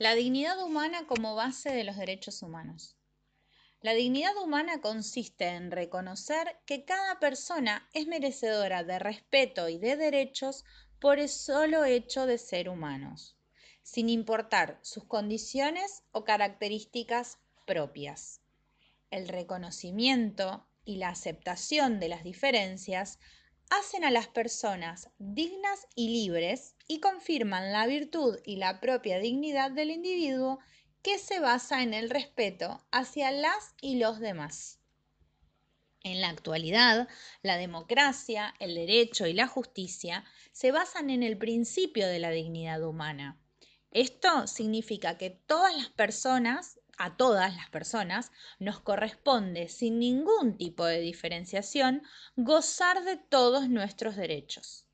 La dignidad humana como base de los derechos humanos. La dignidad humana consiste en reconocer que cada persona es merecedora de respeto y de derechos por el solo hecho de ser humanos, sin importar sus condiciones o características propias. El reconocimiento y la aceptación de las diferencias hacen a las personas dignas y libres y confirman la virtud y la propia dignidad del individuo que se basa en el respeto hacia las y los demás. En la actualidad, la democracia, el derecho y la justicia se basan en el principio de la dignidad humana. Esto significa que todas las personas a todas las personas nos corresponde, sin ningún tipo de diferenciación, gozar de todos nuestros derechos.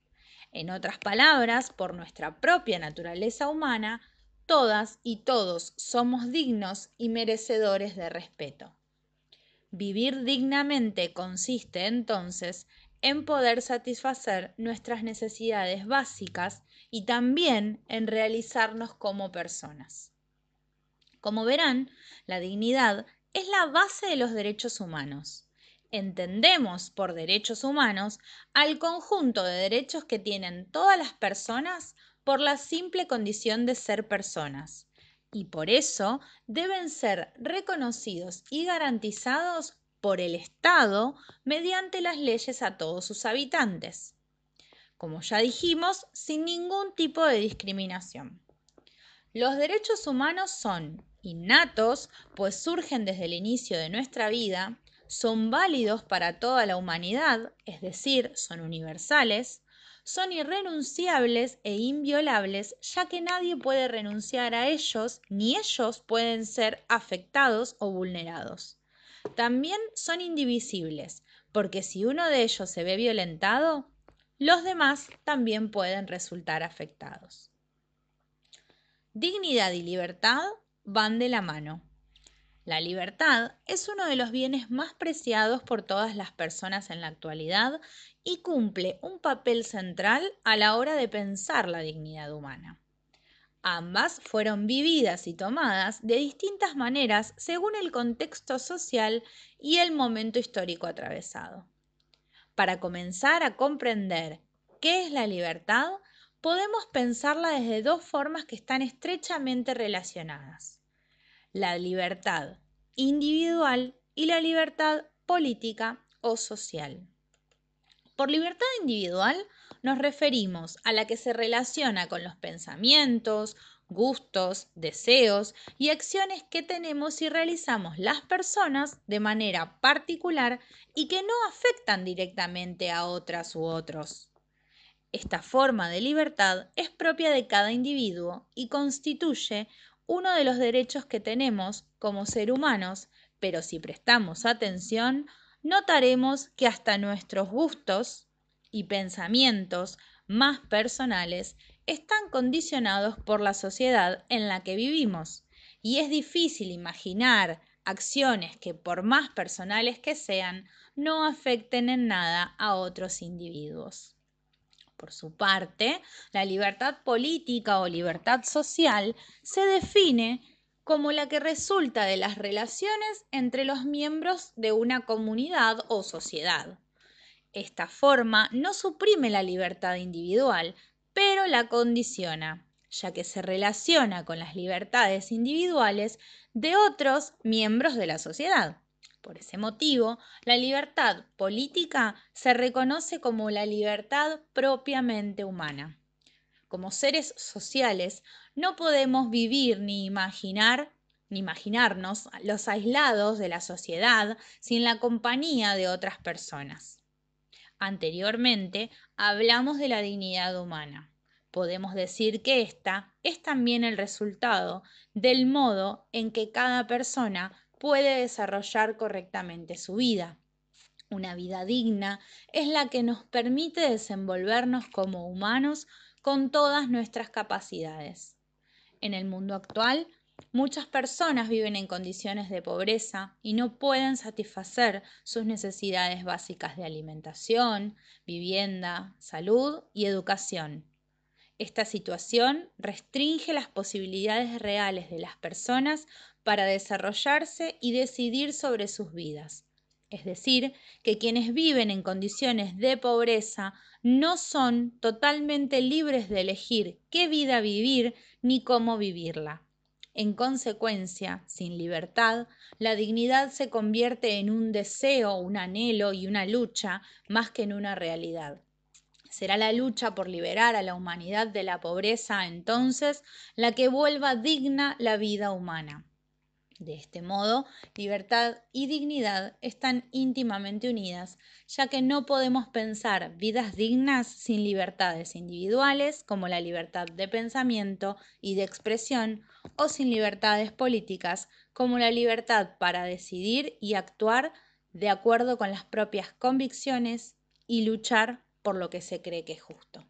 En otras palabras, por nuestra propia naturaleza humana, todas y todos somos dignos y merecedores de respeto. Vivir dignamente consiste entonces en poder satisfacer nuestras necesidades básicas y también en realizarnos como personas. Como verán, la dignidad es la base de los derechos humanos. Entendemos por derechos humanos al conjunto de derechos que tienen todas las personas por la simple condición de ser personas y por eso deben ser reconocidos y garantizados por el Estado mediante las leyes a todos sus habitantes. Como ya dijimos, sin ningún tipo de discriminación. Los derechos humanos son innatos, pues surgen desde el inicio de nuestra vida, son válidos para toda la humanidad, es decir, son universales, son irrenunciables e inviolables, ya que nadie puede renunciar a ellos, ni ellos pueden ser afectados o vulnerados. También son indivisibles, porque si uno de ellos se ve violentado, los demás también pueden resultar afectados. Dignidad y libertad van de la mano. La libertad es uno de los bienes más preciados por todas las personas en la actualidad y cumple un papel central a la hora de pensar la dignidad humana. Ambas fueron vividas y tomadas de distintas maneras según el contexto social y el momento histórico atravesado. Para comenzar a comprender qué es la libertad, podemos pensarla desde dos formas que están estrechamente relacionadas la libertad individual y la libertad política o social. Por libertad individual nos referimos a la que se relaciona con los pensamientos, gustos, deseos y acciones que tenemos y realizamos las personas de manera particular y que no afectan directamente a otras u otros. Esta forma de libertad es propia de cada individuo y constituye uno de los derechos que tenemos como ser humanos, pero si prestamos atención, notaremos que hasta nuestros gustos y pensamientos más personales están condicionados por la sociedad en la que vivimos y es difícil imaginar acciones que por más personales que sean no afecten en nada a otros individuos. Por su parte, la libertad política o libertad social se define como la que resulta de las relaciones entre los miembros de una comunidad o sociedad. Esta forma no suprime la libertad individual, pero la condiciona, ya que se relaciona con las libertades individuales de otros miembros de la sociedad. Por ese motivo, la libertad política se reconoce como la libertad propiamente humana. Como seres sociales, no podemos vivir ni imaginar ni imaginarnos los aislados de la sociedad sin la compañía de otras personas. Anteriormente hablamos de la dignidad humana. Podemos decir que esta es también el resultado del modo en que cada persona puede desarrollar correctamente su vida. Una vida digna es la que nos permite desenvolvernos como humanos con todas nuestras capacidades. En el mundo actual, muchas personas viven en condiciones de pobreza y no pueden satisfacer sus necesidades básicas de alimentación, vivienda, salud y educación. Esta situación restringe las posibilidades reales de las personas para desarrollarse y decidir sobre sus vidas. Es decir, que quienes viven en condiciones de pobreza no son totalmente libres de elegir qué vida vivir ni cómo vivirla. En consecuencia, sin libertad, la dignidad se convierte en un deseo, un anhelo y una lucha más que en una realidad. Será la lucha por liberar a la humanidad de la pobreza entonces la que vuelva digna la vida humana. De este modo, libertad y dignidad están íntimamente unidas, ya que no podemos pensar vidas dignas sin libertades individuales como la libertad de pensamiento y de expresión o sin libertades políticas como la libertad para decidir y actuar de acuerdo con las propias convicciones y luchar por lo que se cree que es justo.